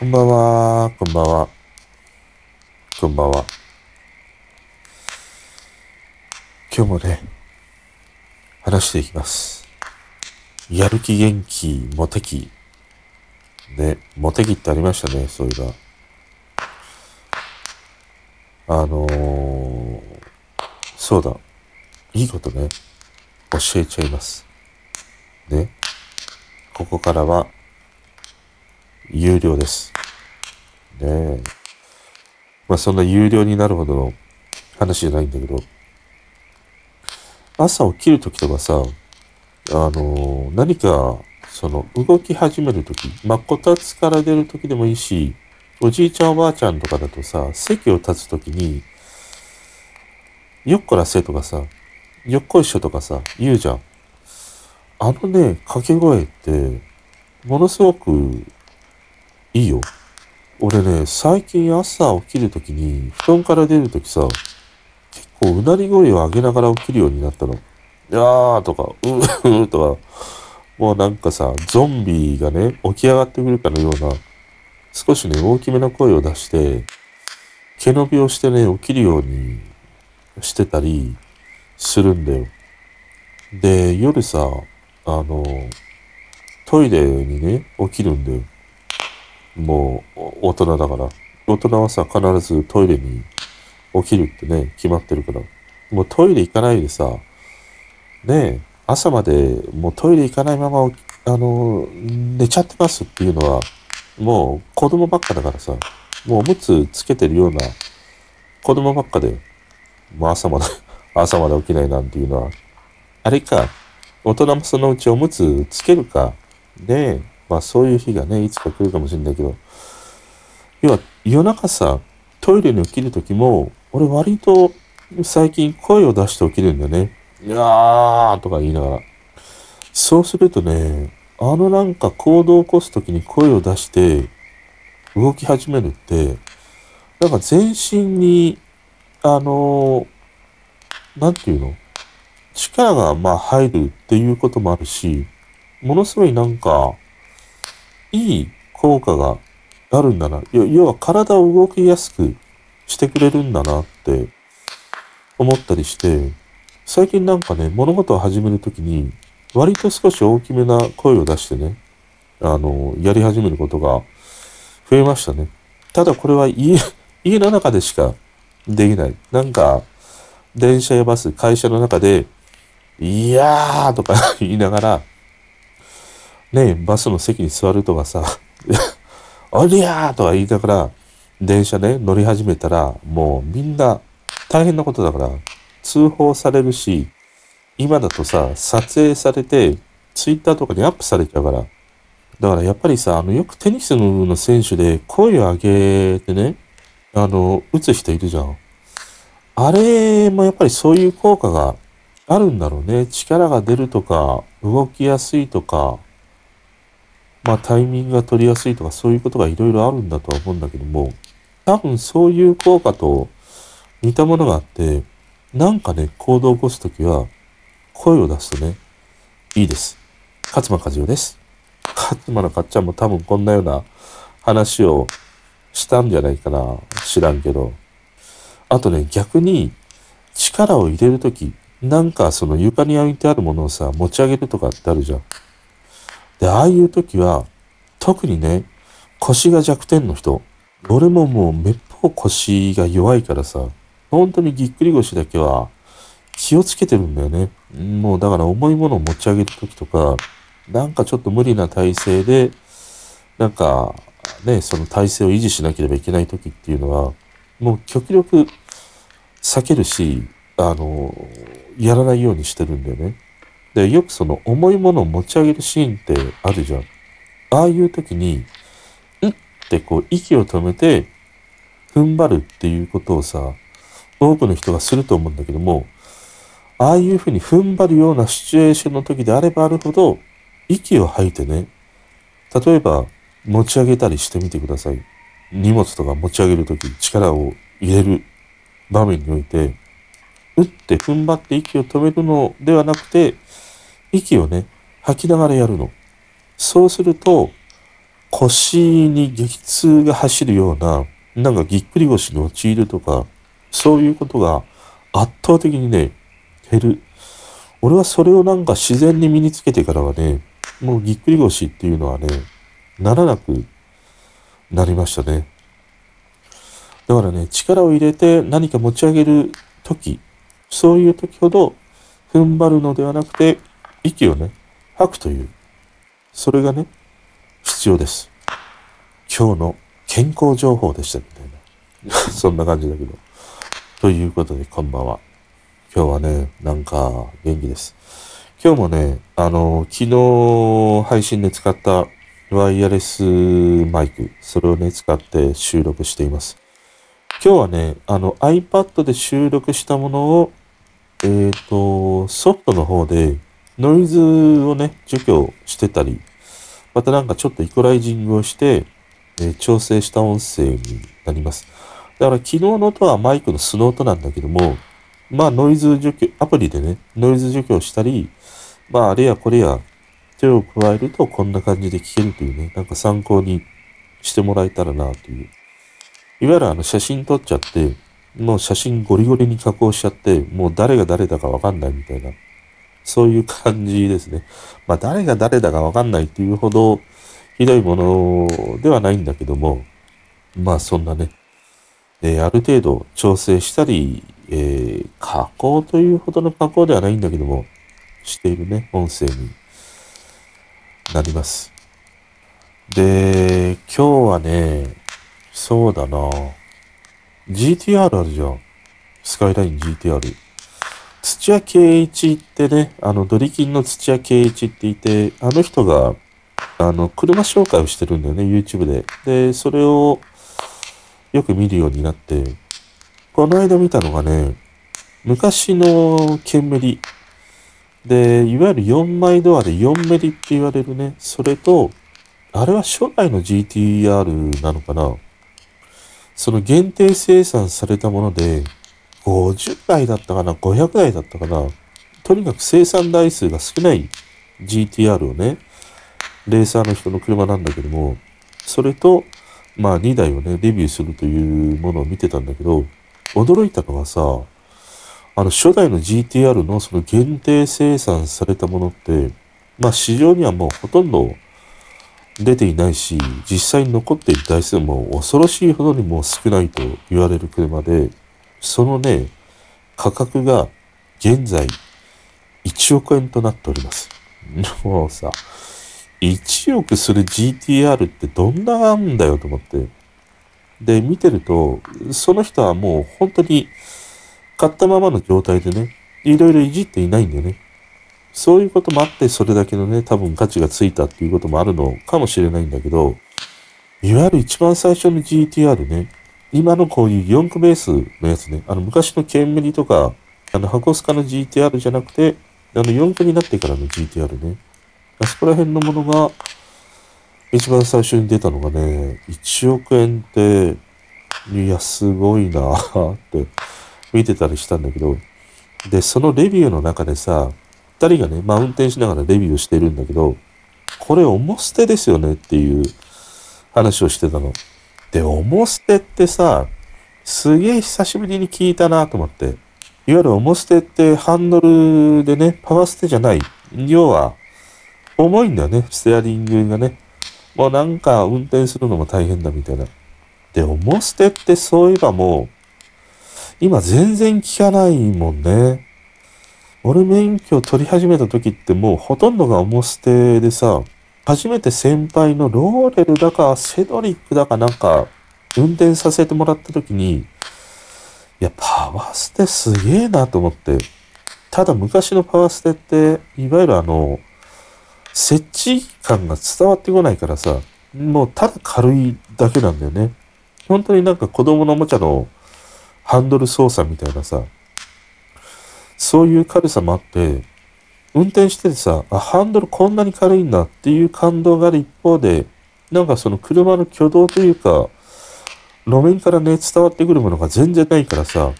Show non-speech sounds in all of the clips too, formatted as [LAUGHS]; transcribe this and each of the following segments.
こんばんは、こんばんは。こんばんは。今日もね、話していきます。やる気元気、モテ期。ね、モテ期ってありましたね、そういえば。あのー、そうだ。いいことね、教えちゃいます。ね。ここからは、有料です。ね。まあそんな有料になるほどの話じゃないんだけど、朝起きるときとかさ、あの何か、その、動き始めるとき、まあ、こたつから出るときでもいいし、おじいちゃんおばあちゃんとかだとさ、席を立つときに、よっこらせとかさ、よっこいしょとかさ、言うじゃん。あのね、掛け声って、ものすごくいいよ。俺ね、最近朝起きるときに、布団から出るときさ、結構うなり声を上げながら起きるようになったの。いやーとか、うーとか、もうなんかさ、ゾンビがね、起き上がってくるかのような、少しね、大きめの声を出して、毛伸びをしてね、起きるようにしてたりするんだよ。で、夜さ、あの、トイレにね、起きるんだよ。もう、大人だから。大人はさ、必ずトイレに起きるってね、決まってるから。もうトイレ行かないでさ、ねえ、朝までもうトイレ行かないまま、あの、寝ちゃってますっていうのは、もう子供ばっかだからさ、もうおむつつけてるような子供ばっかで、もう朝まで、[LAUGHS] 朝まで起きないなんていうのは、あれか、大人もそのうちおむつつけるか、ねえ、まあそういう日がね、いつか来るかもしれないけど、要は夜中さ、トイレに起きるときも、俺割と最近声を出して起きるんだよね。いやーとか言いながら。そうするとね、あのなんか行動を起こすときに声を出して動き始めるって、なんか全身に、あのなんていうの？力がまあ入るっていうこともあるし、ものすごいなんか、いい効果があるんだな。要は体を動きやすくしてくれるんだなって思ったりして、最近なんかね、物事を始めるときに、割と少し大きめな声を出してね、あの、やり始めることが増えましたね。ただこれは家、[LAUGHS] 家の中でしかできない。なんか、電車やバス、会社の中で、いやーとか [LAUGHS] 言いながら、ねバスの席に座るとかさ、[LAUGHS] おりゃーとか言いながら、電車ね、乗り始めたら、もうみんな大変なことだから、通報されるし、今だとさ、撮影されて、ツイッターとかにアップされちゃうから。だからやっぱりさ、あの、よくテニスの選手で声を上げてね、あの、打つ人いるじゃん。あれもやっぱりそういう効果があるんだろうね。力が出るとか、動きやすいとか、まあタイミングが取りやすいとかそういうことがいろいろあるんだとは思うんだけども、多分そういう効果と似たものがあって、なんかね、行動を起こすときは、声を出すとね、いいです。勝間和代です。勝間のかっちゃんも多分こんなような話をしたんじゃないかな。知らんけど。あとね、逆に力を入れるとき、なんかその床に置いてあるものをさ、持ち上げるとかってあるじゃん。で、ああいうときは、特にね、腰が弱点の人、俺ももうめっぽう腰が弱いからさ、本当にぎっくり腰だけは気をつけてるんだよね。もうだから重いものを持ち上げるときとか、なんかちょっと無理な体勢で、なんかね、その体勢を維持しなければいけないときっていうのは、もう極力避けるし、あの、やらないようにしてるんだよね。で、よくその重いものを持ち上げるシーンってあるじゃん。ああいう時に、んってこう息を止めて、踏ん張るっていうことをさ、多くの人がすると思うんだけども、ああいうふうに踏ん張るようなシチュエーションの時であればあるほど、息を吐いてね、例えば持ち上げたりしてみてください。荷物とか持ち上げるとき力を入れる場面において、打って踏ん張って息を止めるのではなくて、息をね、吐きながらやるの。そうすると、腰に激痛が走るような、なんかぎっくり腰に陥るとか、そういうことが圧倒的にね、減る。俺はそれをなんか自然に身につけてからはね、もうぎっくり腰っていうのはね、ならなくなりましたね。だからね、力を入れて何か持ち上げるとき、そういうときほど踏ん張るのではなくて、息をね、吐くという、それがね、必要です。今日の健康情報でしたみたいな。[LAUGHS] そんな感じだけど。ということで、こんばんは。今日はね、なんか元気です。今日もね、あの、昨日配信で使ったワイヤレスマイク、それをね、使って収録しています。今日はね、あの iPad で収録したものを、えっ、ー、と、ソフトの方でノイズをね、除去してたり、またなんかちょっとイコライジングをして、えー、調整した音声になります。だから昨日の音はマイクの素の音なんだけども、まあノイズ除去、アプリでね、ノイズ除去をしたり、まああれやこれや手を加えるとこんな感じで聞けるというね、なんか参考にしてもらえたらなという。いわゆるあの写真撮っちゃって、もう写真ゴリゴリに加工しちゃって、もう誰が誰だかわかんないみたいな、そういう感じですね。まあ誰が誰だかわかんないっていうほどひどいものではないんだけども、まあそんなね、えー、ある程度調整したり、えー、加工というほどの加工ではないんだけども、しているね、音声になります。で、今日はね、そうだな GTR あるじゃん。スカイライン GTR。土屋圭一ってね、あの、ドリキンの土屋圭一っていて、あの人が、あの、車紹介をしてるんだよね、YouTube で。で、それを、よく見るようになって、この間見たのがね、昔の煙。で、いわゆる4枚ドアで4メリって言われるね、それと、あれは初代の GTR なのかなその限定生産されたもので、50台だったかな ?500 台だったかな？とにかく生産台数が少ない GTR をね、レーサーの人の車なんだけども、それと、まあ2台をね、レビューするというものを見てたんだけど、驚いたのがさ、あの初代の GTR のその限定生産されたものって、まあ市場にはもうほとんど出ていないし、実際に残っている台数も恐ろしいほどにもう少ないと言われる車で、そのね、価格が現在1億円となっております。[LAUGHS] もうさ、1億する GTR ってどんなんだよと思って。で、見てると、その人はもう本当に買ったままの状態でね、いろいろいじっていないんだよね。そういうこともあって、それだけのね、多分価値がついたっていうこともあるのかもしれないんだけど、いわゆる一番最初の GTR ね、今のこういう4駆ベースのやつね、あの昔のケンメリとか、あの箱スカの GTR じゃなくて、あの4駆になってからの GTR ね。あそこら辺のものが、一番最初に出たのがね、1億円って、いや、すごいなって見てたりしたんだけど、で、そのレビューの中でさ、二人がね、まあ運転しながらレビューしてるんだけど、これ重捨てですよねっていう話をしてたの。で、重捨てってさ、すげえ久しぶりに聞いたなと思って。いわゆる重捨てってハンドルでね、パワー捨てじゃない。要は、重いんだよね、ステアリングがね。もうなんか運転するのも大変だみたいな。で、重捨てってそういえばもう、今全然聞かないもんね。俺免許取り始めた時ってもうほとんどが重捨てでさ、初めて先輩のローレルだかセドリックだかなんか運転させてもらった時に、いや、パワーステすげえなと思って。ただ昔のパワーステって、いわゆるあの、設置感が伝わってこないからさ、もうただ軽いだけなんだよね。本当になんか子供のおもちゃのハンドル操作みたいなさ、そういう軽さもあって、運転しててさ、ハンドルこんなに軽いんだっていう感動がある一方で、なんかその車の挙動というか、路面からね、伝わってくるものが全然ないからさ、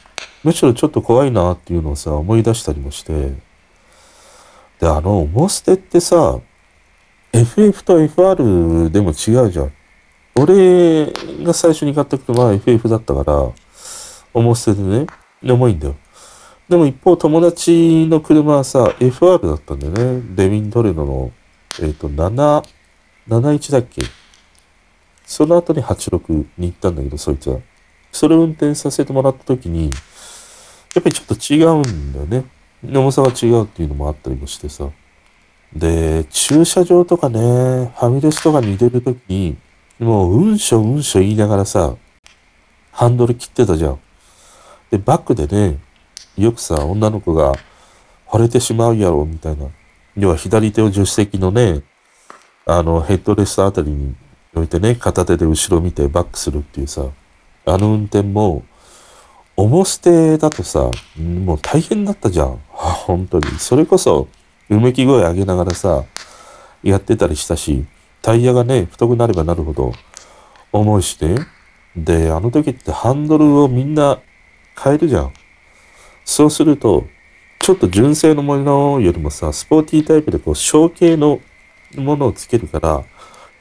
むしろちょっと怖いなっていうのをさ、思い出したりもして、で、あの、重捨てってさ、FF と FR でも違うじゃん。俺が最初に買った車は FF だったから、重捨てでね、重いんだよ。でも一方友達の車はさ、FR だったんだよね。レミントレノの、えっ、ー、と、7、71だっけ？その後に86に行ったんだけど、そいつは。それを運転させてもらった時に、やっぱりちょっと違うんだよね。重さが違うっていうのもあったりもしてさ。で、駐車場とかね、ファミレスとかに入れるときに、もう、うんしょうんしょ言いながらさ、ハンドル切ってたじゃん。で、バックでね、よくさ、女の子が、惚れてしまうやろ、みたいな。要は左手を助手席のね、あの、ヘッドレストあたりに置いてね、片手で後ろ見てバックするっていうさ、あの運転も、重捨てだとさ、もう大変だったじゃん。本当に。それこそ、うめき声上げながらさ、やってたりしたし、タイヤがね、太くなればなるほど重いしね。で、あの時ってハンドルをみんな変えるじゃん。そうすると、ちょっと純正のものよりもさ、スポーティータイプでこう、小径のものをつけるから、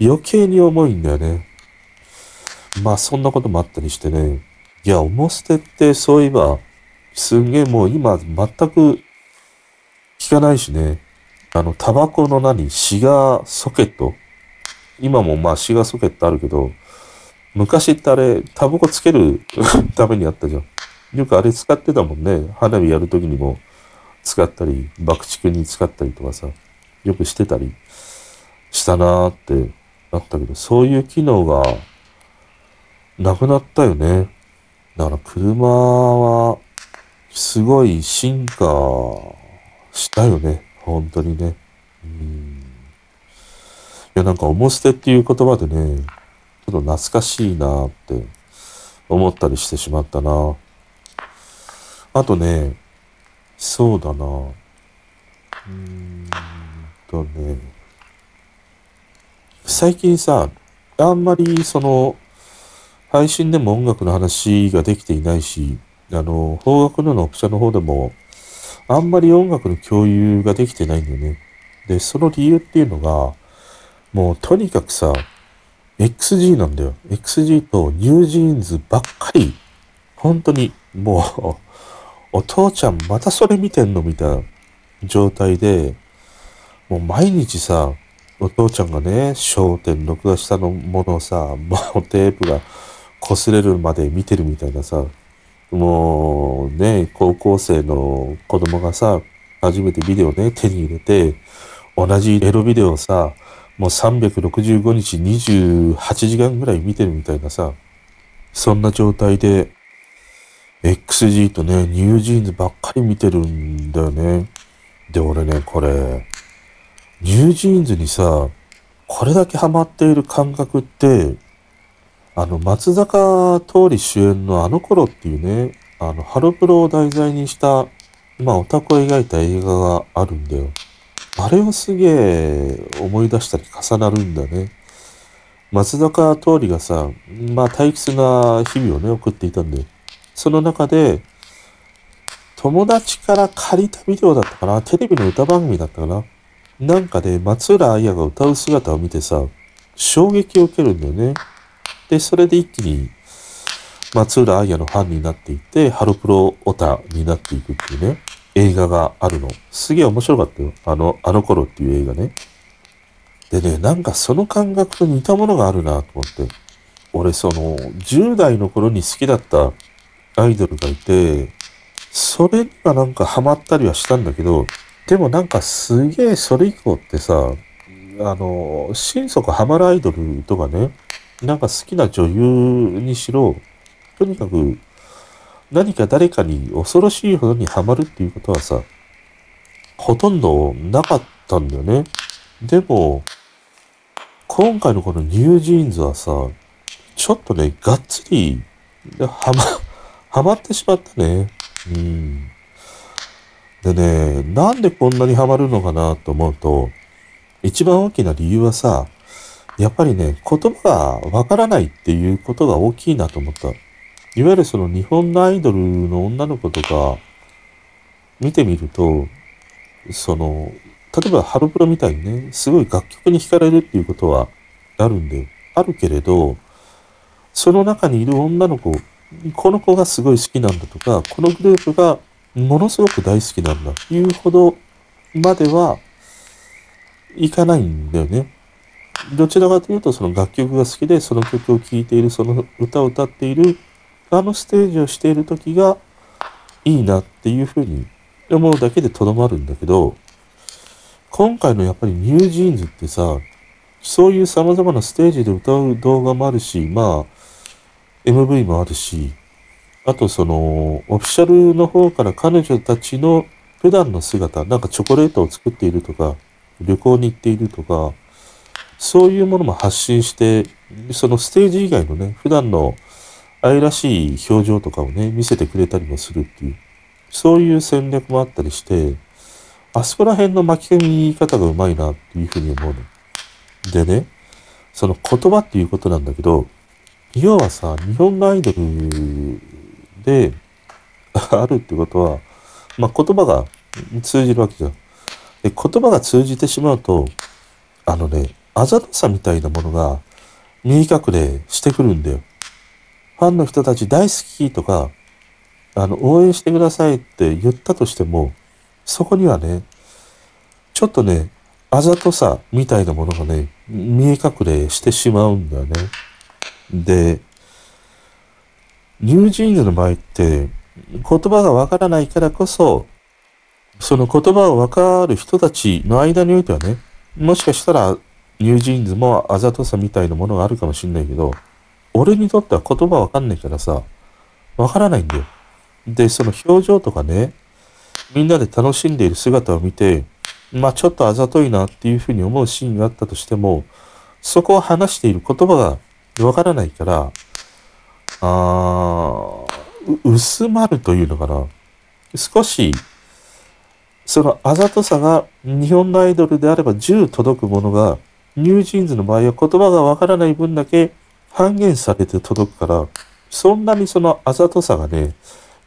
余計に重いんだよね。まあ、そんなこともあったりしてね。いや、重捨てってそういえば、すんげえもう今全く聞かないしね。あの、タバコの何シガーソケット今もまあシガーソケットあるけど、昔ってあれ、タバコつけるためにあったじゃん。よくあれ使ってたもんね。花火やるときにも使ったり、爆竹に使ったりとかさ、よくしてたりしたなーってなったけど、そういう機能がなくなったよね。だから車はすごい進化したよね。本当にね。うん。いや、なんか、重捨てっていう言葉でね、ちょっと懐かしいなーって思ったりしてしまったな。あとね、そうだな。うーんとね、最近さ、あんまりその、配信でも音楽の話ができていないし、あの、邦楽ののオプションの方でも、あんまり音楽の共有ができてないんだよね。で、その理由っていうのが、もうとにかくさ、XG なんだよ。XG とニュージーンズばっかり。本当に、もうお父ちゃんまたそれ見てんのみたいな状態で、もう毎日さ、お父ちゃんがね、焦点録画したのものをさ、もうテープが擦れるまで見てるみたいなさ、もうね、高校生の子供がさ、初めてビデオね、手に入れて、同じエロビデオをさ、もう365日28時間ぐらい見てるみたいなさ、そんな状態で、XG とね、 NewJeans ばっかり見てるんだよね。で、俺ね、これ、 NewJeans にさ、これだけハマっている感覚って、あの、松坂桃李主演のあの頃っていうね、あの、ハロプロを題材にした、まあ、オタクを描いた映画があるんだよ。あれをすげえ思い出したり重なるんだね。松坂桃李がさ、まあ、退屈な日々をね、送っていたんで、その中で、友達から借りたビデオだったかな？テレビの歌番組だったかな？なんかで松浦綾が歌う姿を見てさ、衝撃を受けるんだよね。で、それで一気に松浦綾のファンになっていって、ハロプロオタになっていくっていうね、映画があるの。すげえ面白かったよ。あの、あの頃っていう映画ね。でね、なんかその感覚と似たものがあるなと思って。俺その、10代の頃に好きだったアイドルがいて、それにはなんかハマったりはしたんだけど、でもなんかすげえそれ以降ってさ、あの、心底ハマるアイドルとかね、なんか好きな女優にしろ、とにかく何か誰かに恐ろしいほどにハマるっていうことはさ、ほとんどなかったんだよね。でも、今回のこのニュージーンズはさ、ちょっとね、がっつり、はま、はまってしまったね。うん。でね、なんでこんなにハマるのかなと思うと、一番大きな理由はさ、やっぱりね、言葉がわからないっていうことが大きいなと思った。いわゆるその日本のアイドルの女の子とか見てみると、その、例えばハロプロみたいにね、すごい楽曲に惹かれるっていうことはあるんだよ。あるけれど、その中にいる女の子、この子がすごい好きなんだとか、このグループがものすごく大好きなんだっていうほどまではいかないんだよね。どちらかというと、その楽曲が好きで、その曲を聴いている、その歌を歌っている、あのステージをしている時がいいなっていうふうに思うだけでとどまるんだけど、今回のやっぱりニュージーンズってさ、そういう様々なステージで歌う動画もあるし、まあ、MV もあるし、あとその、オフィシャルの方から彼女たちの普段の姿、なんかチョコレートを作っているとか、旅行に行っているとか、そういうものも発信して、そのステージ以外のね、普段の愛らしい表情とかをね、見せてくれたりもするっていう、そういう戦略もあったりして、あそこら辺の巻き込み方がうまいなっていうふうに思うの。でね、その言葉っていうことなんだけど、要はさ、日本のアイドルで [LAUGHS] あるってことは、まあ、言葉が通じるわけじゃん。で、言葉が通じてしまうと、あのね、あざとさみたいなものが見え隠れしてくるんだよ。ファンの人たち大好きとか、あの、応援してくださいって言ったとしても、そこにはね、ちょっとね、あざとさみたいなものがね、見え隠れしてしまうんだよね。で、ニュージーンズの場合って、言葉がわからないからこそ、その言葉をわかる人たちの間においてはね、もしかしたらニュージーンズもあざとさみたいなものがあるかもしんないけど、俺にとっては言葉わかんないからさ、わからないんだよ。で、その表情とかね、みんなで楽しんでいる姿を見て、まあちょっとあざといなっていうふうに思うシーンがあったとしても、そこを話している言葉がわからないから、あ薄まるというのかな。少し、そのあざとさが日本のアイドルであれば10届くものが、ニュージーンズの場合は言葉がわからない分だけ半減されて届くから、そんなにそのあざとさがね、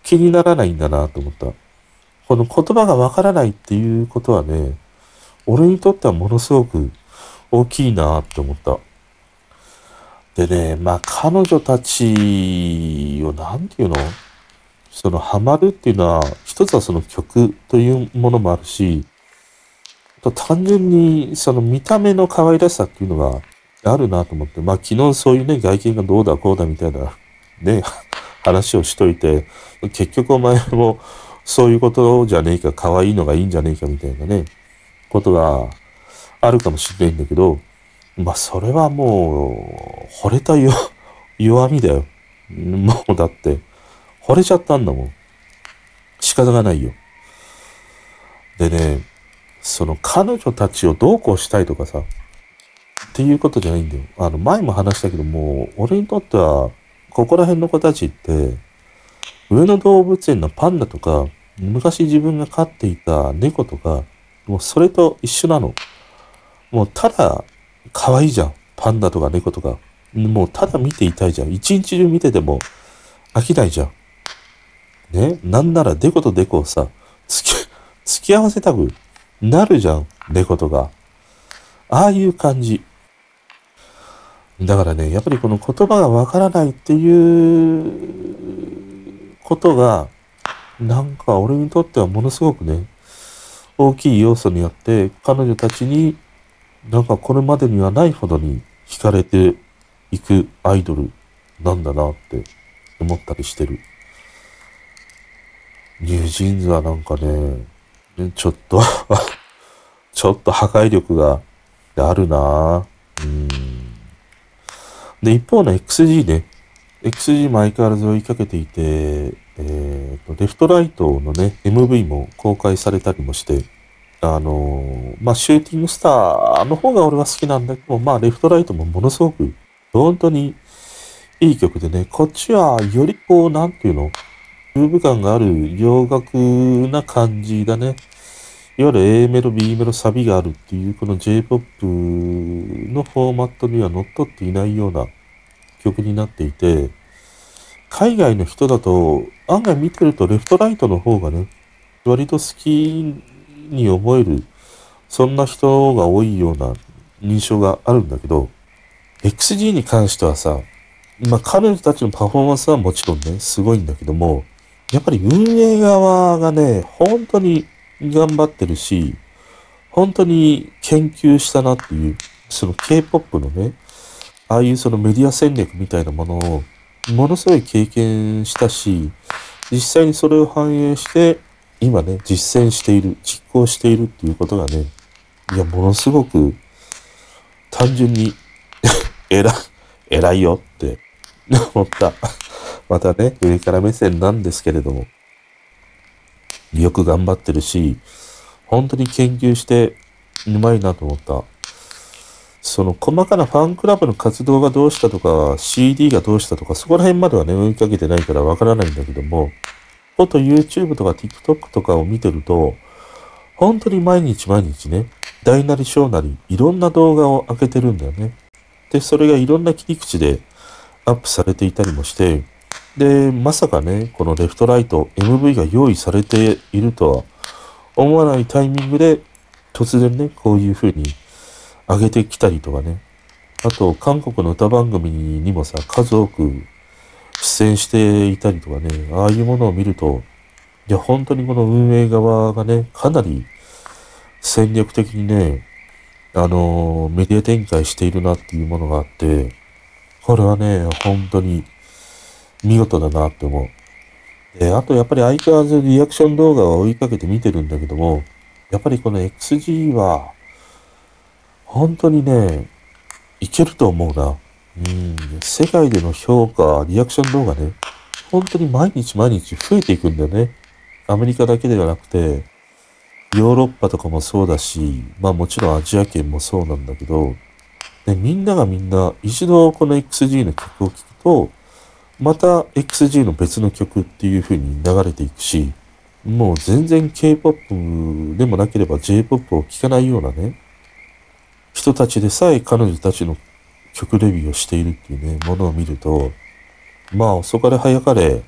気にならないんだなと思った。この言葉がわからないっていうことはね、俺にとってはものすごく大きいなって思った。でね、まあ彼女たちをなんていうの？そのハマるっていうのは、一つはその曲というものもあるし、単純にその見た目の可愛らしさっていうのがあるなと思って、まあ昨日そういうね、外見がどうだこうだみたいなね、話をしといて、結局お前もそういうことじゃねえか、可愛いのがいいんじゃねえかみたいなね、ことがあるかもしれないんだけど、まあそれはもう、惚れた [LAUGHS] 弱みだよ。もうだって、惚れちゃったんだもん。仕方がないよ。でね、その彼女たちをどうこうしたいとかさ、っていうことじゃないんだよ。あの、前も話したけども、俺にとっては、ここら辺の子たちって、上野動物園のパンダとか、昔自分が飼っていた猫とか、もうそれと一緒なの。もうただ、可愛いじゃん。パンダとか猫とか。もうただ見ていたいじゃん。一日中見てても飽きないじゃん。ね？なんならデコとデコをさ、付き、[LAUGHS] 付き合わせたくなるじゃん。デコとか。ああいう感じ。だからね、やっぱりこの言葉がわからないっていうことが、なんか俺にとってはものすごくね、大きい要素にあって、彼女たちになんかこれまでにはないほどに惹かれていくアイドルなんだなって思ったりしてる。ニュージーンズはなんかね、ちょっと [LAUGHS] ちょっと破壊力があるなうん。で、一方の XG ね。XG も相変わらず追いかけていて、えっ、ー、と、レフトライトのね、MV も公開されたりもして、あのまあ、シューティングスターの方が俺は好きなんだけど、まあ、レフトライトもものすごく、本当にいい曲でね、こっちはよりこう、なんていうの、ムーブ感がある洋楽な感じだね。いわゆる A メロ、B メロ、サビがあるっていう、この J-POP のフォーマットには乗っ取っていないような曲になっていて、海外の人だと案外見てるとレフトライトの方がね、割と好きに思える、そんな人が多いような印象があるんだけど、XG に関してはさ、まあ彼女たちのパフォーマンスはもちろんね、すごいんだけども、やっぱり運営側がね、本当に頑張ってるし、本当に研究したなっていう、その K-POP のね、ああいうそのメディア戦略みたいなものを、ものすごい経験したし、実際にそれを反映して、今ね、実践している、実行しているっていうことがね、いや、ものすごく、単純に [LAUGHS] 偉、偉いよって思った。またね、上から目線なんですけれども、よく頑張ってるし、本当に研究してうまいなと思った。その細かなファンクラブの活動がどうしたとか、CD がどうしたとか、そこら辺まではね、追いかけてないからわからないんだけども、もっと YouTube とか TikTok とかを見てると、本当に毎日毎日ね、大なり小なり、いろんな動画を上げてるんだよね。で、それがいろんな切り口でアップされていたりもして、で、まさかね、このレフトライト、MV が用意されているとは思わないタイミングで、突然ね、こういう風に上げてきたりとかね。あと、韓国の歌番組にもさ、数多く出演していたりとかね、ああいうものを見ると、いや、本当にこの運営側がね、かなり戦略的にね、あの、メディア展開しているなっていうものがあって、これはね、本当に見事だなって思う。で、あとやっぱり相変わらずリアクション動画を追いかけて見てるんだけども、やっぱりこの XG は、本当にね、いけると思うな。うん、世界での評価、リアクション動画ね、本当に毎日毎日増えていくんだよね。アメリカだけではなくて、ヨーロッパとかもそうだし、まあもちろんアジア圏もそうなんだけど、でみんながみんな一度この XG の曲を聴くと、また XG の別の曲っていう風に流れていくし、もう全然 K-POP でもなければ J-POP を聴かないようなね、人たちでさえ彼女たちの曲レビューをしているっていうね、ものを見ると、まあ遅かれ早かれ、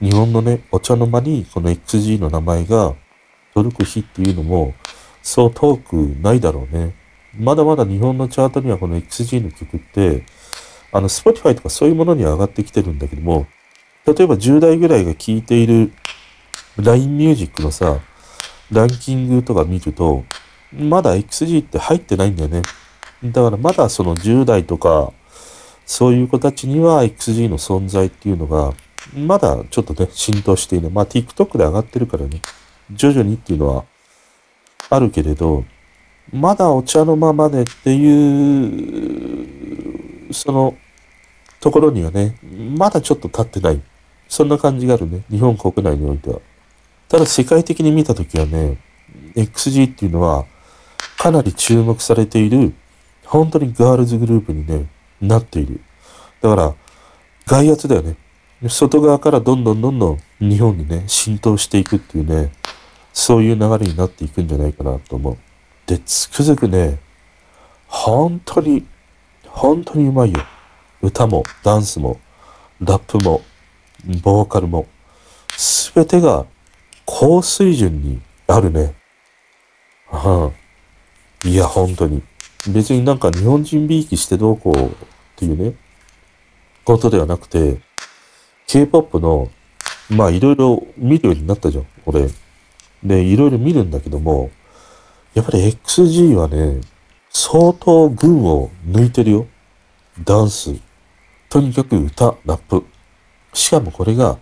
日本のね、お茶の間にこの XG の名前が届く日っていうのも、そう遠くないだろうね。まだまだ日本のチャートにはこの XG の曲って、あの、Spotify とかそういうものには上がってきてるんだけども、例えば10代ぐらいが聴いている LINE Music のさ、ランキングとか見ると、まだ XG って入ってないんだよね。だからまだその10代とか、そういう子たちには XG の存在っていうのが、まだちょっとね、浸透していない。まあ TikTok で上がってるからね、徐々にっていうのはあるけれど、まだお茶のままでっていう、その、ところにはね、まだちょっと立ってない。そんな感じがあるね。日本国内においては。ただ世界的に見たときはね、XG っていうのは、かなり注目されている、本当にガールズグループにね、なっている。だから、外圧だよね。外側からどんどんどんどん日本にね、浸透していくっていうね、そういう流れになっていくんじゃないかなと思う。で、つくづくね、本当に、本当にうまいよ。歌も、ダンスも、ラップも、ボーカルも、すべてが高水準にあるね。はあ、いや、本当に。別になんか日本人びいきしてどうこうっていうね、ことではなくて、K-POP の、まあいろいろ見るようになったじゃん、俺。で、いろいろ見るんだけども、やっぱり XG はね、相当群を抜いてるよ。ダンス。とにかく歌、ラップ。しかもこれが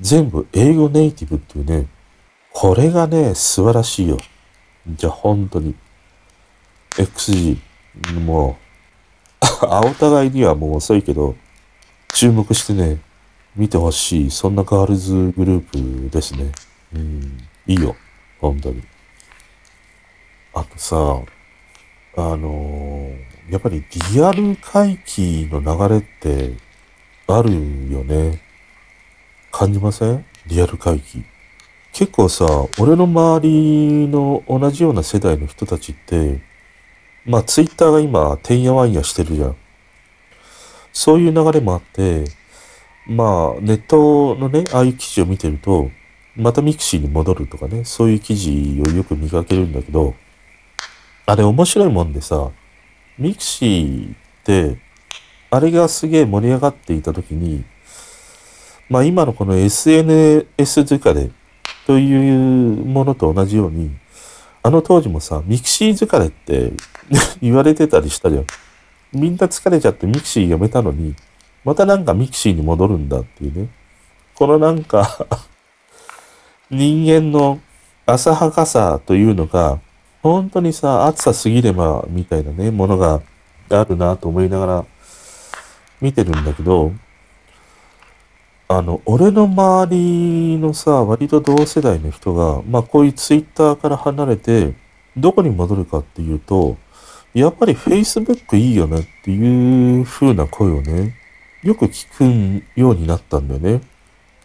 全部英語ネイティブっていうね、これがね、素晴らしいよ。じゃあ本当に。XG、もう、[LAUGHS] あお互いにはもう遅いけど、注目してね、見てほしい。そんなガールズグループですね。うん、いいよ。本当に。あとさ、あのー、やっぱりリアル回帰の流れってあるよね。感じません？リアル回帰。結構さ、俺の周りの同じような世代の人たちって、まあツイッターが今、てんやわんやしてるじゃん。そういう流れもあって、まあネットのね、ああいう記事を見てると、またミクシーに戻るとかね、そういう記事をよく見かけるんだけど、あれ面白いもんでさ、ミクシーって、あれがすげえ盛り上がっていた時に、まあ今のこの SNS 疲れというものと同じように、あの当時もさ、ミクシー疲れって [LAUGHS] 言われてたりしたじゃん。みんな疲れちゃってミクシーやめたのに、またなんかミクシーに戻るんだっていうね。このなんか [LAUGHS] 人間の浅はかさというのが、本当にさ、熱さすぎればみたいなね、ものがあるなと思いながら見てるんだけど、あの、俺の周りのさ、割と同世代の人が、まあこういうツイッターから離れて、どこに戻るかっていうと、やっぱり Facebook いいよねっていう風な声をね、よく聞くようになったんだよね。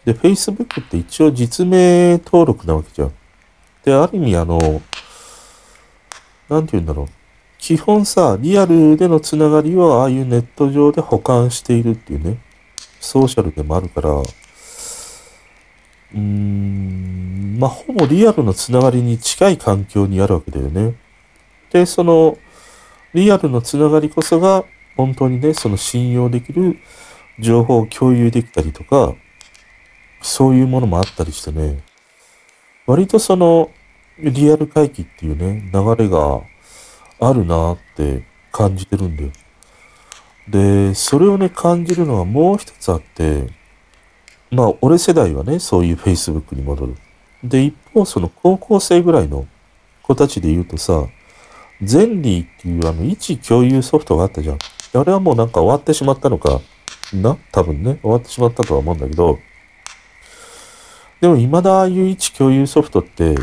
で、Facebook って一応実名登録なわけじゃん。で、ある意味あの、なんて言うんだろう。基本さ、リアルでのつながりをああいうネット上で保管しているっていうね。ソーシャルでもあるから、うーん、まあ、ほぼリアルのつながりに近い環境にあるわけだよね。で、その、リアルのつながりこそが、本当にね、その信用できる情報を共有できたりとか、そういうものもあったりしてね、割とその、リアル回帰っていうね、流れがあるなって感じてるんだよ。で、それをね、感じるのはもう一つあって、まあ、俺世代はね、そういう Facebook に戻る。で、一方、その高校生ぐらいの子たちで言うとさ、ゼンリーっていうあの位置共有ソフトがあったじゃん。あれはもうなんか終わってしまったのかな？多分ね、終わってしまったとは思うんだけど、でも未だああいう位置共有ソフトって、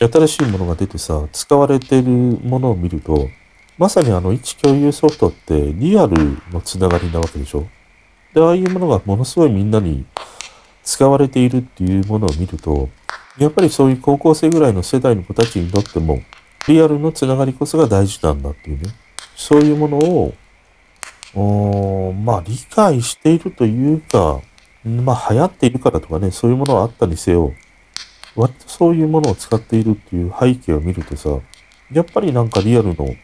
新しいものが出てさ、使われてるものを見ると、まさにあの位置共有ソフトってリアルのつながりなわけでしょ？で、ああいうものがものすごいみんなに使われているっていうものを見ると、やっぱりそういう高校生ぐらいの世代の子たちにとっても、リアルのつながりこそが大事なんだっていうね。そういうものを、おまあ理解しているというか、まあ流行っているからとかね、そういうものはあったにせよ、割とそういうものを使っているっていう背景を見るとさ、やっぱりなんかリアルの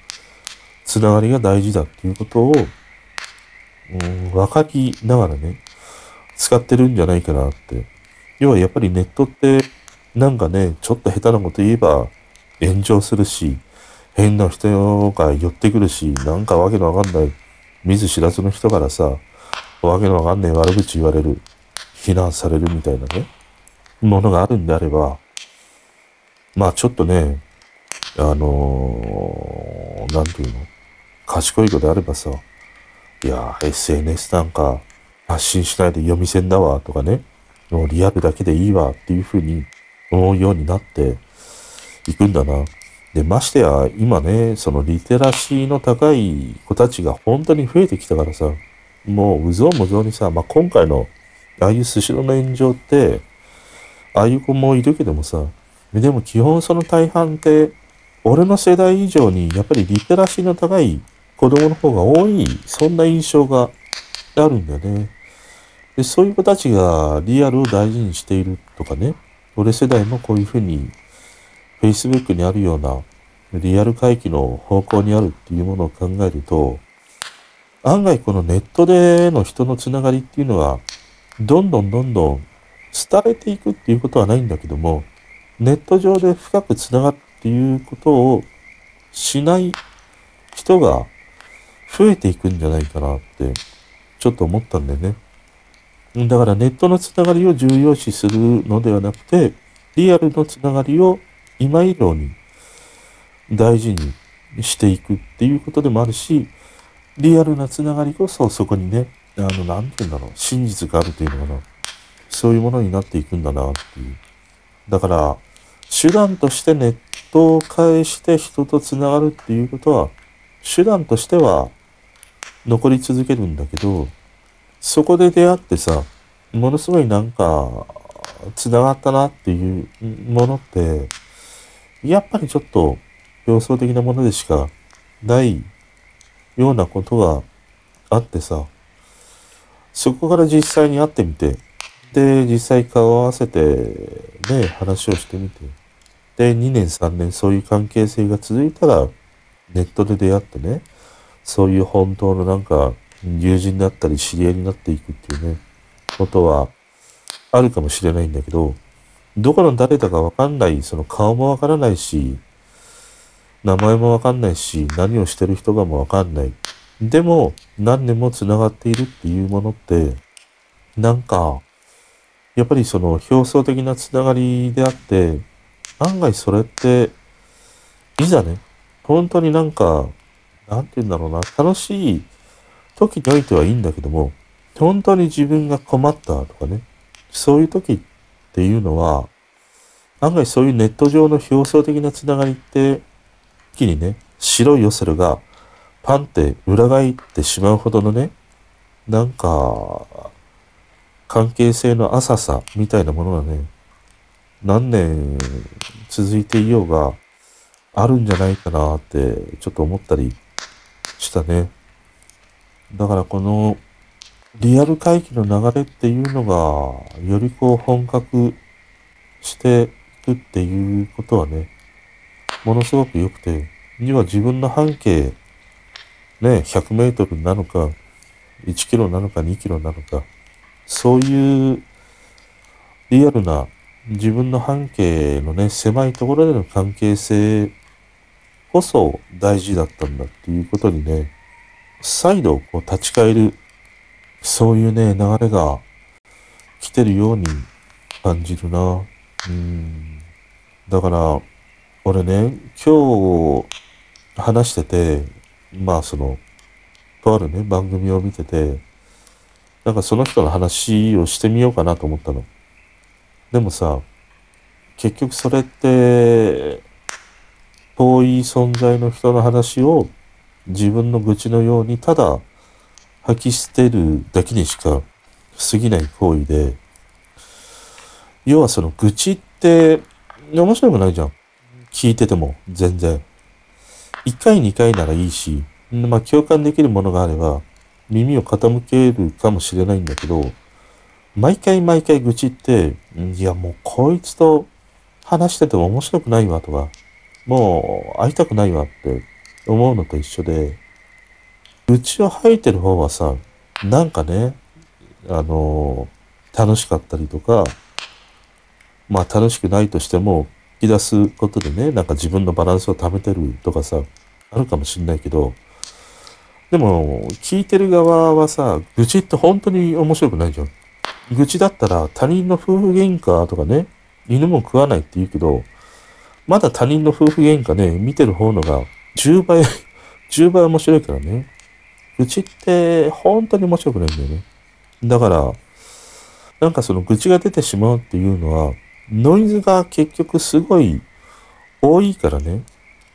つながりが大事だっていうことを、うん、分かりながらね、使ってるんじゃないかなって。要はやっぱりネットって、なんかね、ちょっと下手なこと言えば炎上するし、変な人が寄ってくるし、なんかわけのわかんない、見ず知らずの人からさ、わけのわかんない悪口言われる、非難されるみたいなね、ものがあるんであれば、まあちょっとね、あのーなんていうの、賢い子であればさ、いや、SNS なんか発信しないで読み線だわとかね、もうリアルだけでいいわっていうふうに思うようになっていくんだな。で、ましてや今ね、そのリテラシーの高い子たちが本当に増えてきたからさ、もううぞうむぞうにさ、まあ、今回のああいうスシローの炎上って、ああいう子もいるけどもさ、でも基本その大半って、俺の世代以上にやっぱりリテラシーの高い子供の方が多い、そんな印象があるんだよね。で、そういう子たちがリアルを大事にしているとかね、俺世代もこういうふうに Facebook にあるようなリアル回帰の方向にあるっていうものを考えると、案外このネットでの人のつながりっていうのは、どんどんどんどん廃れていくっていうことはないんだけども、ネット上で深くつながるっていうことをしない人が増えていくんじゃないかなって、ちょっと思ったんだよね。だからネットのつながりを重要視するのではなくて、リアルのつながりを今以上に大事にしていくっていうことでもあるし、リアルなつながりこそそこにね、あの、なんて言うんだろう、真実があるというのかな。そういうものになっていくんだなっていう。だから、手段としてネットを介して人とつながるっていうことは、手段としては残り続けるんだけど、そこで出会ってさ、ものすごいなんか、つながったなっていうものって、やっぱりちょっと表層的なものでしかないようなことがあってさ、そこから実際に会ってみて、で、実際顔を合わせて、ね、話をしてみて、で、2年3年そういう関係性が続いたら、ネットで出会ってね、そういう本当のなんか、友人だったり知り合いになっていくっていうね、ことはあるかもしれないんだけど、どこの誰だかわかんない、その顔もわからないし、名前もわかんないし、何をしてる人かもわかんない。でも、何年も繋がっているっていうものって、なんか、やっぱりその表層的なつながりであって、案外それって、いざね、本当になんか、なんて言うんだろうな、楽しい時においてはいいんだけども、本当に自分が困ったとかね、そういう時っっていうのは、案外そういうネット上の表層的なつながりって、一気にね、白いヨセルがパンって裏返ってしまうほどのね、なんか、関係性の浅さみたいなものがね、何年続いていようがあるんじゃないかなってちょっと思ったりしたね。だからこのリアル回帰の流れっていうのがよりこう本格していくっていうことはね、ものすごく良くて、には自分の半径ね、100メートルなのか、1キロなのか2キロなのか、そういうリアルな自分の半径のね、狭いところでの関係性こそ大事だったんだっていうことにね、再度こう立ち返る、そういうね、流れが来てるように感じるな。うん。だから、俺ね、今日話してて、まあその、とあるね、番組を見てて、なんかその人の話をしてみようかなと思ったの。でもさ、結局それって、遠い存在の人の話を自分の愚痴のようにただ吐き捨てるだけにしか過ぎない行為で、要はその愚痴って面白くないじゃん。聞いてても全然。1回2回ならいいし、まあ共感できるものがあれば耳を傾けるかもしれないんだけど、毎回毎回愚痴って、いやもうこいつと話してても面白くないわとか、もう会いたくないわって思うのと一緒で、愚痴を吐いてる方はさ、なんかね、あの楽しかったりとか、まあ楽しくないとしても、き出すことでね、なんか自分のバランスを保てるとかさ、あるかもしんないけど、でも、聞いてる側はさ、愚痴って本当に面白くないじゃん。愚痴だったら他人の夫婦喧嘩とかね、犬も食わないって言うけど、まだ他人の夫婦喧嘩ね、見てる方のが10倍、10倍面白いからね。愚痴って本当に面白くないんだよね。だから、なんかその愚痴が出てしまうっていうのは、ノイズが結局すごい多いからね、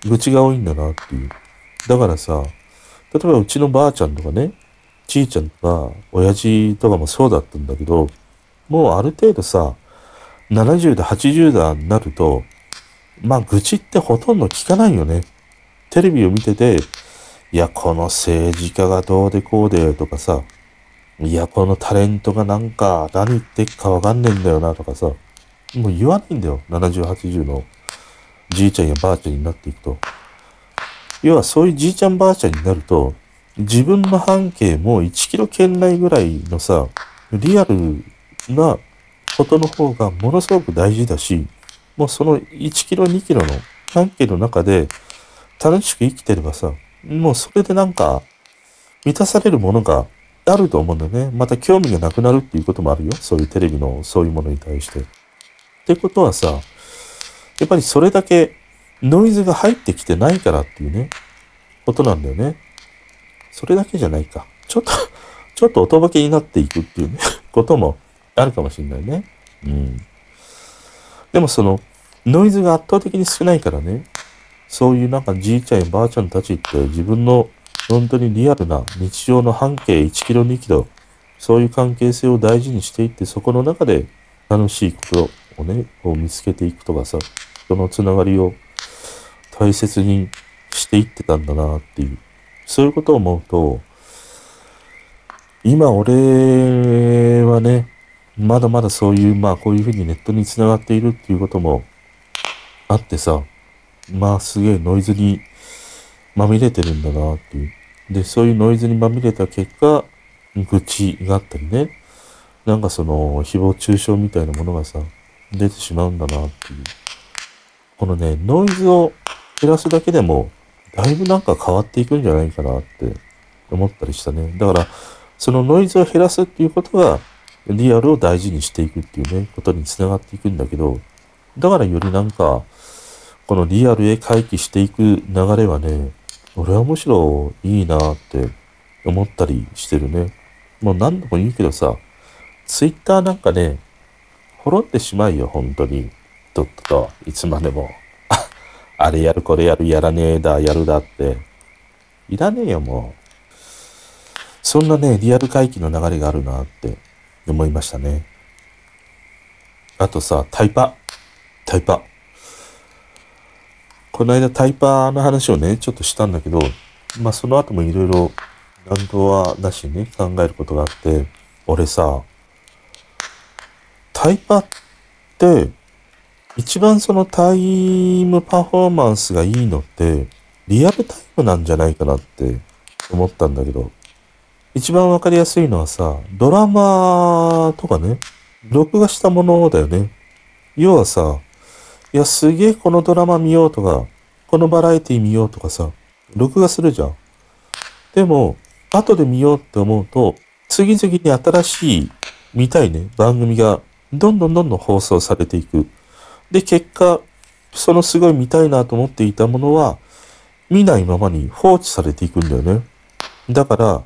愚痴が多いんだなっていう。だからさ、例えばうちのばあちゃんとかね、ちいちゃんとか、親父とかもそうだったんだけど、もうある程度さ、70代、80代になると、まあ愚痴ってほとんど聞かないよね。テレビを見てて、いや、この政治家がどうでこうでとかさ、いや、このタレントがなんか何言ってっかわかんねえんだよなとかさ、もう言わないんだよ。70、80のじいちゃんやばあちゃんになっていくと。要はそういうじいちゃんばあちゃんになると、自分の半径も1キロ圏内ぐらいのさ、リアルなことの方がものすごく大事だし、もうその1キロ2キロの半径の中で楽しく生きてればさ、もうそれでなんか満たされるものがあると思うんだよね。また興味がなくなるっていうこともあるよ。そういうテレビのそういうものに対して。ってことはさ、やっぱりそれだけノイズが入ってきてないからっていうね、ことなんだよね。それだけじゃないか。ちょっと [LAUGHS] ちょっとおとぼけになっていくっていうね、[LAUGHS] こともあるかもしれないね。うん。でもその、ノイズが圧倒的に少ないからね、そういうなんかじいちゃんやばあちゃんたちって自分の本当にリアルな日常の半径1キロ2キロ、そういう関係性を大事にしていって、そこの中で楽しいことをね、を見つけていくとかさ、そのつながりを大切にしていってたんだなっていう、そういうことを思うと、今俺はね、まだまだそういう、まあこういうふうにネットにつながっているっていうこともあってさ、まあすげえノイズにまみれてるんだなっていう。で、そういうノイズにまみれた結果、愚痴があったりね、なんかその、誹謗中傷みたいなものがさ、出てしまうんだなっていう。このね、ノイズを減らすだけでも、だいぶなんか変わっていくんじゃないかなって思ったりしたね。だから、そのノイズを減らすっていうことが、リアルを大事にしていくっていうね、ことにつながっていくんだけど、だからよりなんか、このリアルへ回帰していく流れはね、俺はむしろいいなって思ったりしてるね。もう何度も言うけどさ、ツイッターなんかね、滅ってしまいよ、本当に。とっとと、いつまでも。[LAUGHS] あれやる、これやる、やらねえだ、やるだって。いらねえよ、もう。そんなね、リアル回帰の流れがあるなって思いましたね。あとさ、タイパ。タイパ。この間タイパーの話をね、ちょっとしたんだけど、まあその後もいろいろ何度はなしにね、考えることがあって、俺さ、タイパって、一番そのタイムパフォーマンスがいいのって、リアルタイムなんじゃないかなって思ったんだけど、一番わかりやすいのはさ、ドラマとかね、録画したものだよね。要はさ、いや、すげえこのドラマ見ようとか、このバラエティ見ようとかさ、録画するじゃん。でも、後で見ようって思うと、次々に新しい見たいね、番組がどんどんどんどん放送されていく。で、結果、そのすごい見たいなと思っていたものは、見ないままに放置されていくんだよね。だから、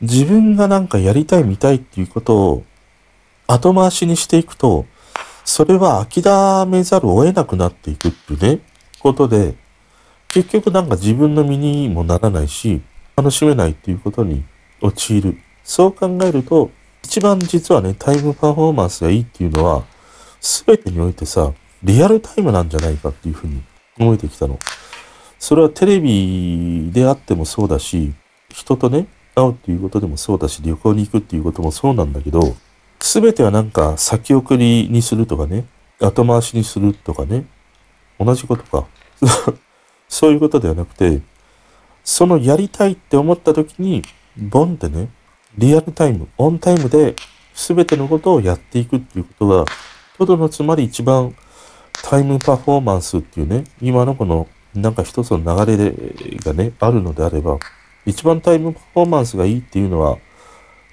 自分がなんかやりたい見たいっていうことを後回しにしていくと、それは諦めざるを得なくなっていくっていうね、ことで、結局なんか自分の身にもならないし、楽しめないっていうことに陥る。そう考えると、一番実はね、タイムパフォーマンスがいいっていうのは、すべてにおいてさ、リアルタイムなんじゃないかっていうふうに思えてきたの。それはテレビであってもそうだし、人とね、会うっていうことでもそうだし、旅行に行くっていうこともそうなんだけど、すべてはなんか先送りにするとかね、後回しにするとかね、同じことか。[LAUGHS] そういうことではなくて、そのやりたいって思った時に、ボンってね、リアルタイム、オンタイムで全てのことをやっていくっていうことが、とどのつまり一番タイムパフォーマンスっていうね、今のこのなんか一つの流れがね、あるのであれば、一番タイムパフォーマンスがいいっていうのは、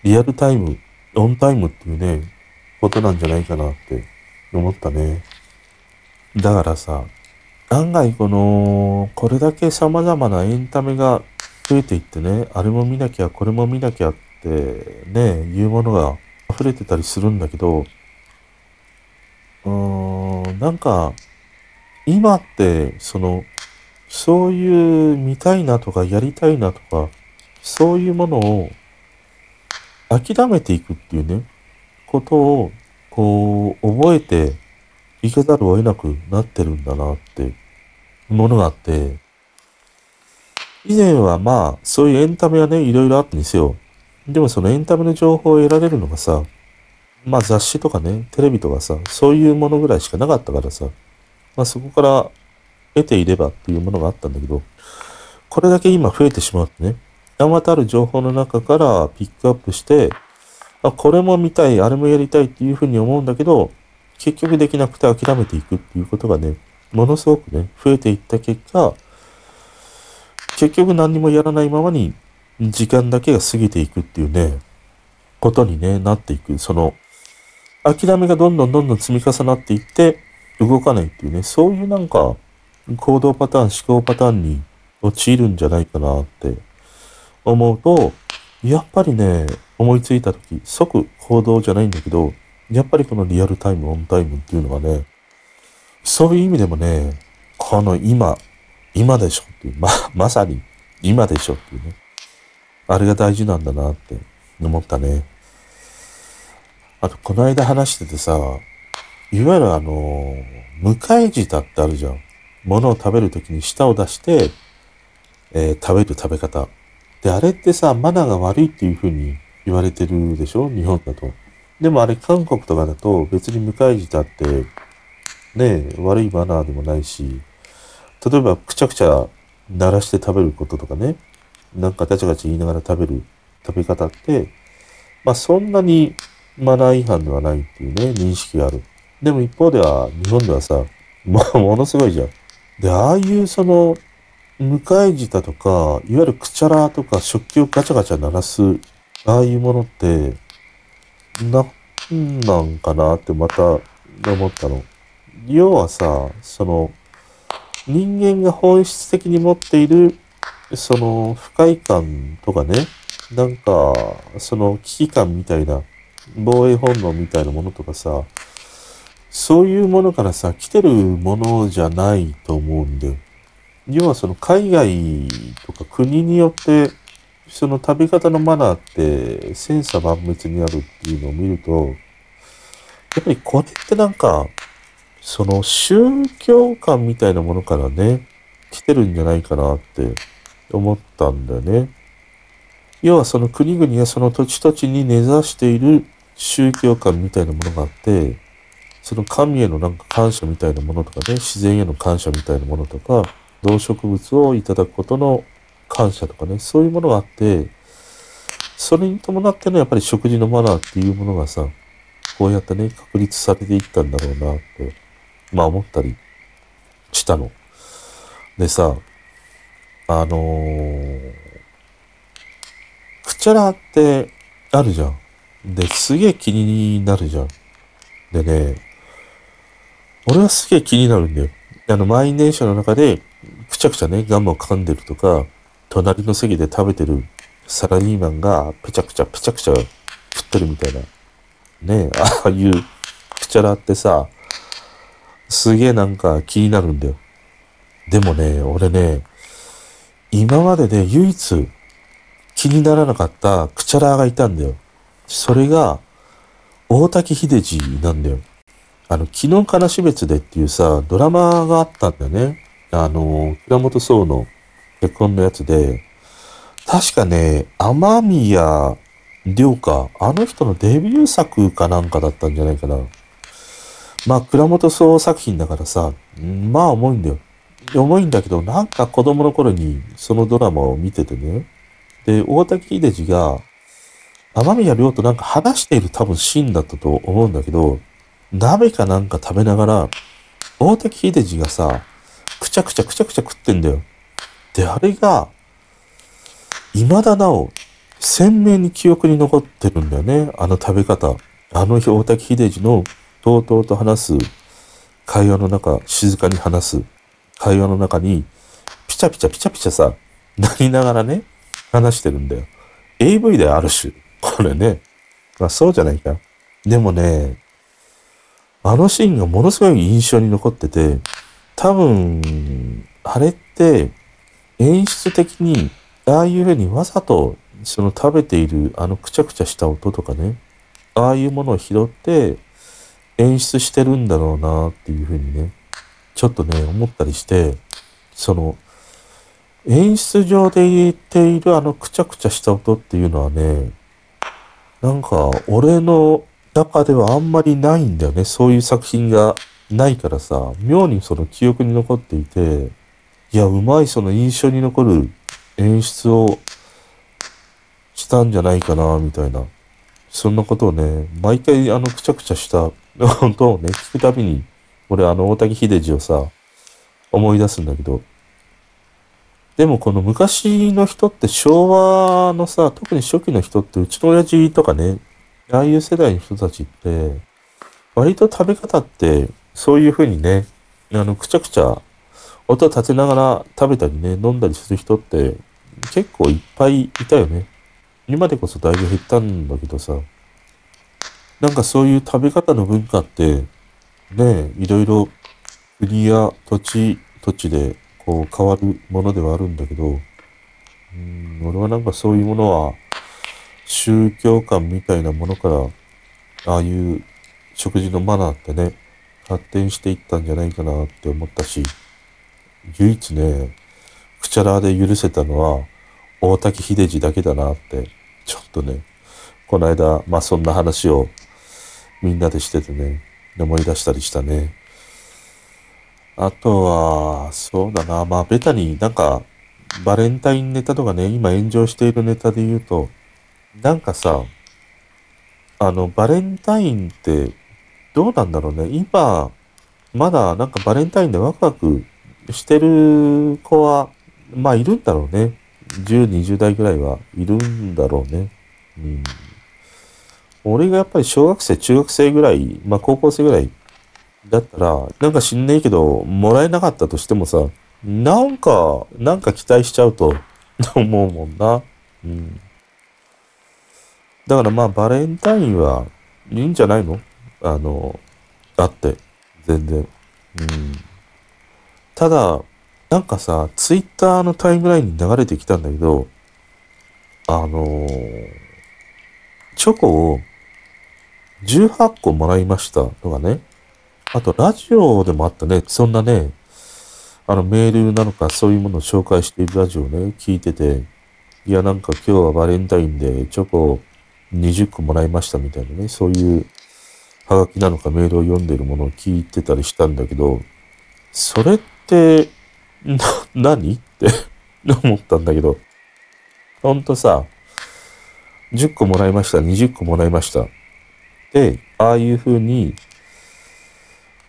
リアルタイムオンタイムっていうね、ことなんじゃないかなって思ったね。だからさ、案外この、これだけ様々なエンタメが増えていってね、あれも見なきゃ、これも見なきゃってね、いうものが溢れてたりするんだけど、うーん、なんか、今って、その、そういう見たいなとかやりたいなとか、そういうものを諦めていくっていうね、ことを、こう、覚えていかざるを得なくなってるんだなって、ものがあって、以前はまあ、そういうエンタメはね、いろいろあったんですよ。でもそのエンタメの情報を得られるのがさ、まあ雑誌とかね、テレビとかさ、そういうものぐらいしかなかったからさ、まあそこから得ていればっていうものがあったんだけど、これだけ今増えてしまってね、あまたる情報の中からピックアップして、あ、これも見たい、あれもやりたいっていうふうに思うんだけど、結局できなくて諦めていくっていうことがね、ものすごくね、増えていった結果、結局何にもやらないままに時間だけが過ぎていくっていうね、ことにね、なっていく。その、諦めがどんどんどんどん積み重なっていって、動かないっていうね、そういうなんか、行動パターン、思考パターンに陥るんじゃないかなって思うと、やっぱりね、思いついた時、即行動じゃないんだけど、やっぱりこのリアルタイム、オンタイムっていうのがね、そういう意味でもね、この今、今でしょっていう、ま、[LAUGHS] まさに今でしょっていうね、あれが大事なんだなって思ったね。あと、この間話しててさ、いわゆるあの、迎え舌ってあるじゃん。物を食べるときに舌を出して、えー、食べる食べ方。で、あれってさ、マナーが悪いっていう風に言われてるでしょ？日本だと。でもあれ韓国とかだと別に迎え舌って、ね、悪いマナーでもないし、例えばくちゃくちゃ鳴らして食べることとかね、なんかガチャガチャ言いながら食べる食べ方って、まあそんなにマナー違反ではないっていうね、認識がある。でも一方では、日本ではさ、まあものすごいじゃん。で、ああいうその、向かい舌とか、いわゆるくちゃらとか食器をガチャガチャ鳴らす、ああいうものって、なんなんかなってまた思ったの。要はさ、その、人間が本質的に持っている、その、不快感とかね、なんか、その危機感みたいな、防衛本能みたいなものとかさ、そういうものからさ、来てるものじゃないと思うんだよ。要はその海外とか国によって、その食べ方のマナーって千差万別にあるっていうのを見ると、やっぱりこれってなんか、その宗教観みたいなものからね、来てるんじゃないかなって思ったんだよね。要はその国々やその土地土地に根ざしている宗教観みたいなものがあって、その神へのなんか感謝みたいなものとかね、自然への感謝みたいなものとか、動植物をいただくことの感謝とかね、そういうものがあって、それに伴ってのやっぱり食事のマナーっていうものがさ、こうやってね、確立されていったんだろうなって、まあ思ったりしたの。でさ、あのー、チャラってあるじゃん。で、すげえ気になるじゃん。でね、俺はすげえ気になるんだよ。あの、満員電車の中で、くちゃくちゃね、ガムを噛んでるとか、隣の席で食べてるサラリーマンが、ぺちゃくちゃぺちゃくちゃ食ってるみたいな。ねああいうくちゃらってさ、すげえなんか気になるんだよ。でもね、俺ね、今までで唯一気にならなかったクチャラーがいたんだよ。それが、大滝秀治なんだよ。あの、昨日からし別でっていうさ、ドラマがあったんだよね。あの、倉本壮の結婚のやつで、確かね、天宮良か、あの人のデビュー作かなんかだったんじゃないかな。まあ、倉本壮作品だからさ、まあ重いんだよ。重いんだけど、なんか子供の頃にそのドラマを見ててね、で、大滝秀治が、雨宮亮となんか話している多分シーンだったと思うんだけど、鍋かなんか食べながら、大滝秀治がさ、くちゃくちゃくちゃくちゃ食ってんだよ。で、あれが、未だなお、鮮明に記憶に残ってるんだよね。あの食べ方。あの日、大滝秀治の、とうとうと話す、会話の中、静かに話す、会話の中に、ピチャピチャピチャピチャさ、なりながらね、話してるんだよ。AV である種。これね。まあそうじゃないか。でもね、あのシーンがものすごい印象に残ってて、多分、あれって演出的に、ああいうふうにわざとその食べているあのくちゃくちゃした音とかね、ああいうものを拾って演出してるんだろうなっていうふうにね、ちょっとね、思ったりして、その、演出上で言っているあのくちゃくちゃした音っていうのはね、なんか俺の中ではあんまりないんだよね。そういう作品がないからさ、妙にその記憶に残っていて、いや、うまいその印象に残る演出をしたんじゃないかな、みたいな。そんなことをね、毎回あのくちゃくちゃした音をね、聞くたびに、俺あの大滝秀治をさ、思い出すんだけど、でもこの昔の人って昭和のさ、特に初期の人ってうちの親父とかね、ああいう世代の人たちって、割と食べ方ってそういう風にね、あの、くちゃくちゃ音を立てながら食べたりね、飲んだりする人って結構いっぱいいたよね。今でこそだいぶ減ったんだけどさ、なんかそういう食べ方の文化って、ね、いろいろ国や土地、土地でこう変わるものではあるんだけど、うん、俺はなんかそういうものは、宗教観みたいなものから、ああいう食事のマナーってね、発展していったんじゃないかなって思ったし、唯一ね、くちゃらで許せたのは、大滝秀治だけだなって、ちょっとね、この間、まあそんな話をみんなでしててね、思い出したりしたね。あとは、そうだな。まあ、ベタになんか、バレンタインネタとかね、今炎上しているネタで言うと、なんかさ、あの、バレンタインってどうなんだろうね。今、まだなんかバレンタインでワクワクしてる子は、まあいるんだろうね。10、20代ぐらいはいるんだろうね。うん。俺がやっぱり小学生、中学生ぐらい、まあ高校生ぐらいだったら、なんか知んねえけど、もらえなかったとしてもさ、なんか、なんか期待しちゃうと [LAUGHS] 思うもんな。うん。だからまあバレンタインはいいんじゃないの？あの、あって、全然。うん。ただ、なんかさ、ツイッターのタイムラインに流れてきたんだけど、あのー、チョコを18個もらいましたとかね。あと、ラジオでもあったね。そんなね、あの、メールなのか、そういうものを紹介しているラジオをね、聞いてて、いや、なんか今日はバレンタインでチョコ20個もらいましたみたいなね、そういうハガキなのかメールを読んでるものを聞いてたりしたんだけど、それって、な、何？[LAUGHS] って思ったんだけど、ほんとさ、10個もらいました、20個もらいました。で、ああいう風に、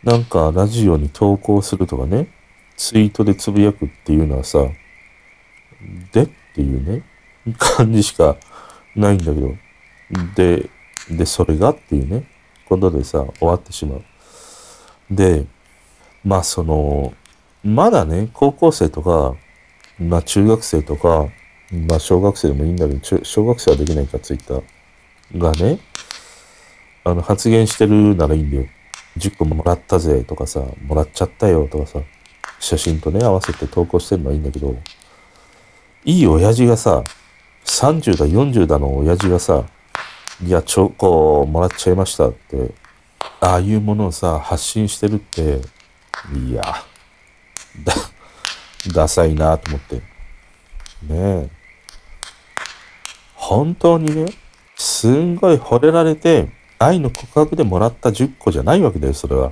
なんかラジオに投稿するとかね、ツイートでつぶやくっていうのはさ、でっていうね、感じしかないんだけど、で、で、それがっていうね、ことでさ、終わってしまう。で、まあその、まだね、高校生とか、まあ中学生とか、まあ小学生でもいいんだけど、小学生はできないか、ツイッターがね、あの、発言してるならいいんだよ。10個もらったぜとかさ、もらっちゃったよとかさ、写真とね、合わせて投稿してるのはいいんだけど、いい親父がさ、30だ、40だの親父がさ、いや、チョコもらっちゃいましたって、ああいうものをさ、発信してるって、いや、だ、ダサいなと思って。ねえ。本当にね、すんごい惚れられて、愛の告白でもらった10個じゃないわけだよ、それは。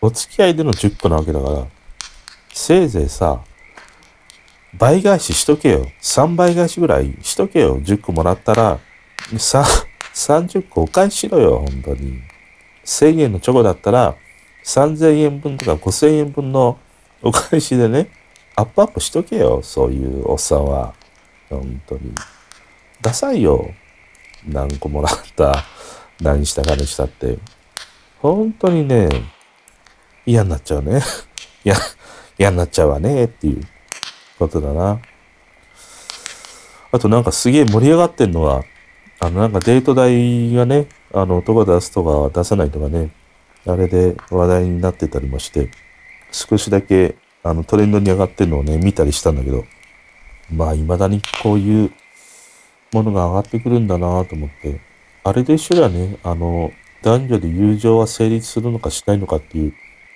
お付き合いでの10個なわけだから。せいぜいさ、倍返ししとけよ。3倍返しぐらいしとけよ。10個もらったら、さ、30個お返ししろよ、本当に。1000円のチョコだったら、3000円分とか5000円分のお返しでね、アップアップしとけよ、そういうおっさんは。本当に。ダサいよ。何個もらった、何したかにしたって。本当にね、嫌になっちゃうね。[LAUGHS] 嫌、嫌になっちゃうわね、っていうことだな。あとなんかすげえ盛り上がってんのは、あの、なんかデート代がね、あの、男出すとか出さないとかね、あれで話題になってたりもして、少しだけ、あの、トレンドに上がってるのをね、見たりしたんだけど、まあ、未だにこういうものが上がってくるんだなと思って、あれと一緒だね、あの、男女で友情は成立するのかしないのかっていう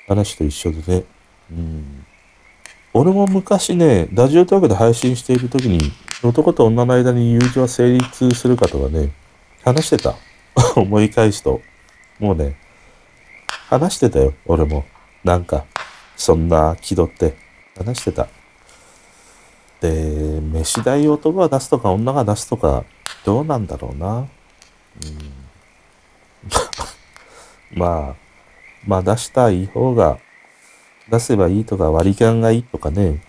話と一緒でね、うん。俺も昔ね、ラジオトークで配信している時に、男と女の間に友情は成立するかとかね、話してた。[LAUGHS] 思い返すと。もうね、話してたよ、俺も。なんか、そんな気取って話してた。で、飯代男が出すとか女が出すとか、どうなんだろうな。うん、[LAUGHS] まあ、まあ出したい方が、出せばいいとか割り勘がいいとかね、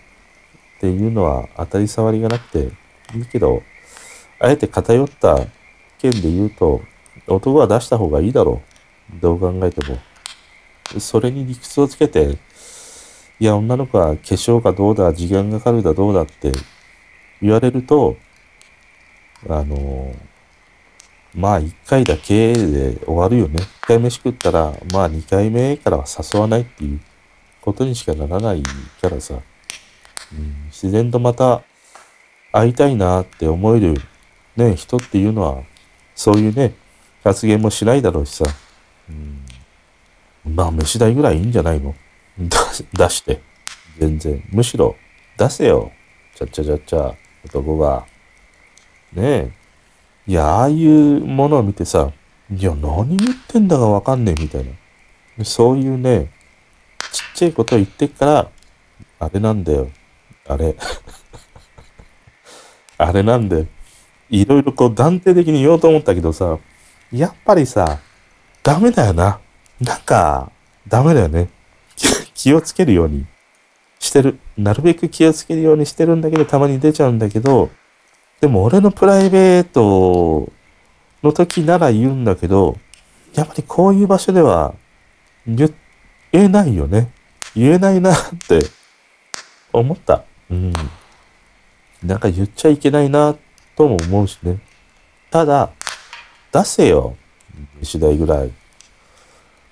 っていうのは当たり障りがなくていいけど、あえて偏った件で言うと、男は出した方がいいだろう。どう考えても。それに理屈をつけて、いや、女の子は化粧がどうだ、時間がかかるだどうだって言われると、あのまあ一回だけで終わるよね。一回飯食ったら、まあ二回目からは誘わないっていうことにしかならないからさ。自然とまた会いたいなって思えるね、人っていうのは、そういうね、発言もしないだろうしさ。うん、まあ、飯代ぐらいいいんじゃないの？[LAUGHS] 出して。全然。むしろ、出せよ。ちゃっちゃちゃっちゃ、男が。ねえ。いや、ああいうものを見てさ、いや、何言ってんだかわかんねえみたいな。そういうね、ちっちゃいことを言ってっから、あれなんだよ。あれ。[LAUGHS] あれなんで、いろいろこう断定的に言おうと思ったけどさ、やっぱりさ、ダメだよな。なんか、ダメだよね。[LAUGHS] 気をつけるようにしてる。なるべく気をつけるようにしてるんだけど、たまに出ちゃうんだけど、でも俺のプライベートの時なら言うんだけど、やっぱりこういう場所では言えないよね。言えないなって思った。うん。なんか言っちゃいけないなとも思うしね。ただ、出せよ。次第ぐらい。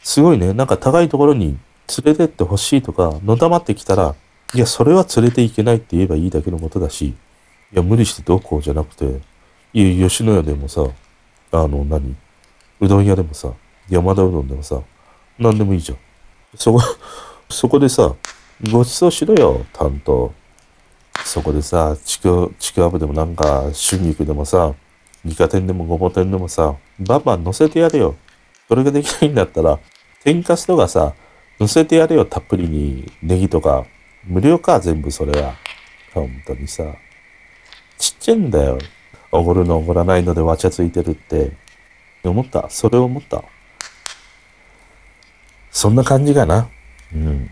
すごいね。なんか高いところに連れてってほしいとか、のたまってきたら、いや、それは連れていけないって言えばいいだけのことだし、いや、無理してどうこうじゃなくて、いや、吉野家でもさ、あの、何？うどん屋でもさ、山田うどんでもさ、何でもいいじゃん。そこ、そこでさ、ごちそうしろよ、担当。そこでさ、ちく、ちくわぶでもなんか、春菊でもさ、二課店でもごぼ天でもさ、バンバン乗せてやれよ。それができないんだったら、天かすとかさ、乗せてやれよ、たっぷりに。ネギとか。無料か、全部それは。本当にさ。ちっちゃいんだよ。おごるのおごらないのでわちゃついてるって。思った？それを思った？そんな感じかな。うん。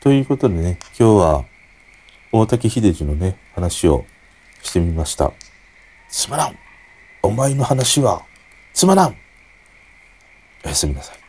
ということでね、今日は大竹秀治のね、話をしてみました。つまらんお前の話はつまらんおやすみなさい。